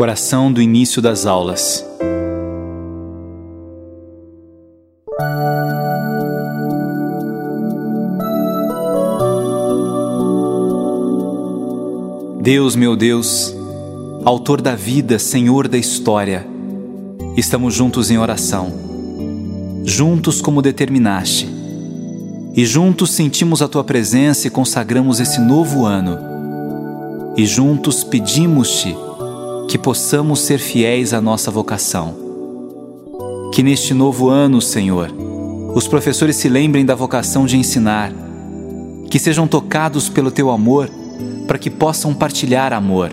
Oração do início das aulas. Deus, meu Deus, Autor da vida, Senhor da história, estamos juntos em oração, juntos como determinaste, e juntos sentimos a tua presença e consagramos esse novo ano, e juntos pedimos-te que possamos ser fiéis à nossa vocação. Que neste novo ano, Senhor, os professores se lembrem da vocação de ensinar, que sejam tocados pelo teu amor para que possam partilhar amor.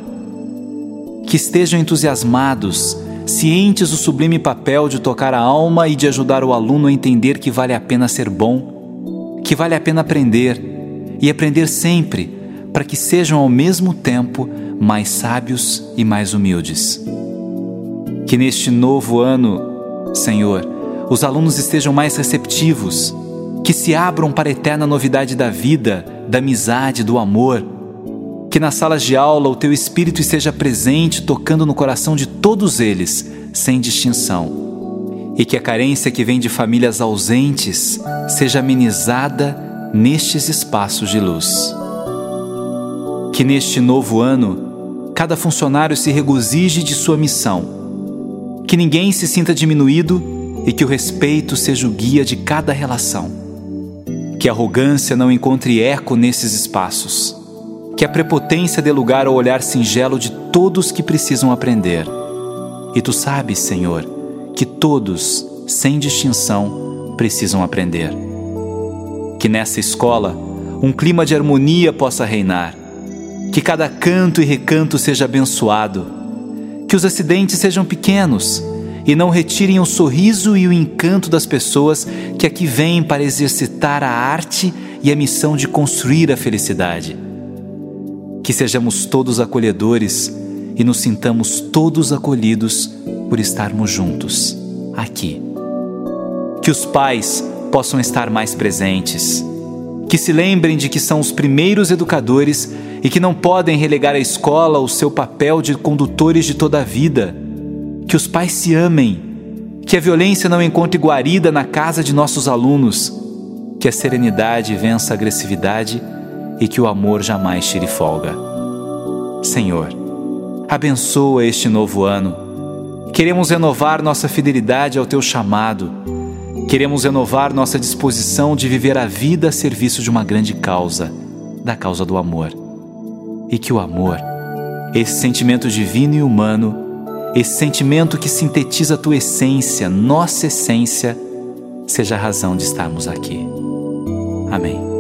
Que estejam entusiasmados, cientes do sublime papel de tocar a alma e de ajudar o aluno a entender que vale a pena ser bom, que vale a pena aprender e aprender sempre, para que sejam ao mesmo tempo mais sábios e mais humildes. Que neste novo ano, Senhor, os alunos estejam mais receptivos, que se abram para a eterna novidade da vida, da amizade, do amor. Que nas salas de aula o teu espírito esteja presente, tocando no coração de todos eles, sem distinção. E que a carência que vem de famílias ausentes seja amenizada nestes espaços de luz. Que neste novo ano, cada funcionário se regozije de sua missão. Que ninguém se sinta diminuído e que o respeito seja o guia de cada relação. Que a arrogância não encontre eco nesses espaços. Que a prepotência dê lugar ao olhar singelo de todos que precisam aprender. E tu sabes, Senhor, que todos, sem distinção, precisam aprender. Que nessa escola um clima de harmonia possa reinar que cada canto e recanto seja abençoado, que os acidentes sejam pequenos e não retirem o sorriso e o encanto das pessoas que aqui vêm para exercitar a arte e a missão de construir a felicidade. Que sejamos todos acolhedores e nos sintamos todos acolhidos por estarmos juntos aqui. Que os pais possam estar mais presentes, que se lembrem de que são os primeiros educadores e que não podem relegar à escola o seu papel de condutores de toda a vida. Que os pais se amem, que a violência não encontre guarida na casa de nossos alunos, que a serenidade vença a agressividade e que o amor jamais tire folga. Senhor, abençoa este novo ano. Queremos renovar nossa fidelidade ao teu chamado. Queremos renovar nossa disposição de viver a vida a serviço de uma grande causa, da causa do amor e que o amor, esse sentimento divino e humano, esse sentimento que sintetiza a tua essência, nossa essência, seja a razão de estarmos aqui. Amém.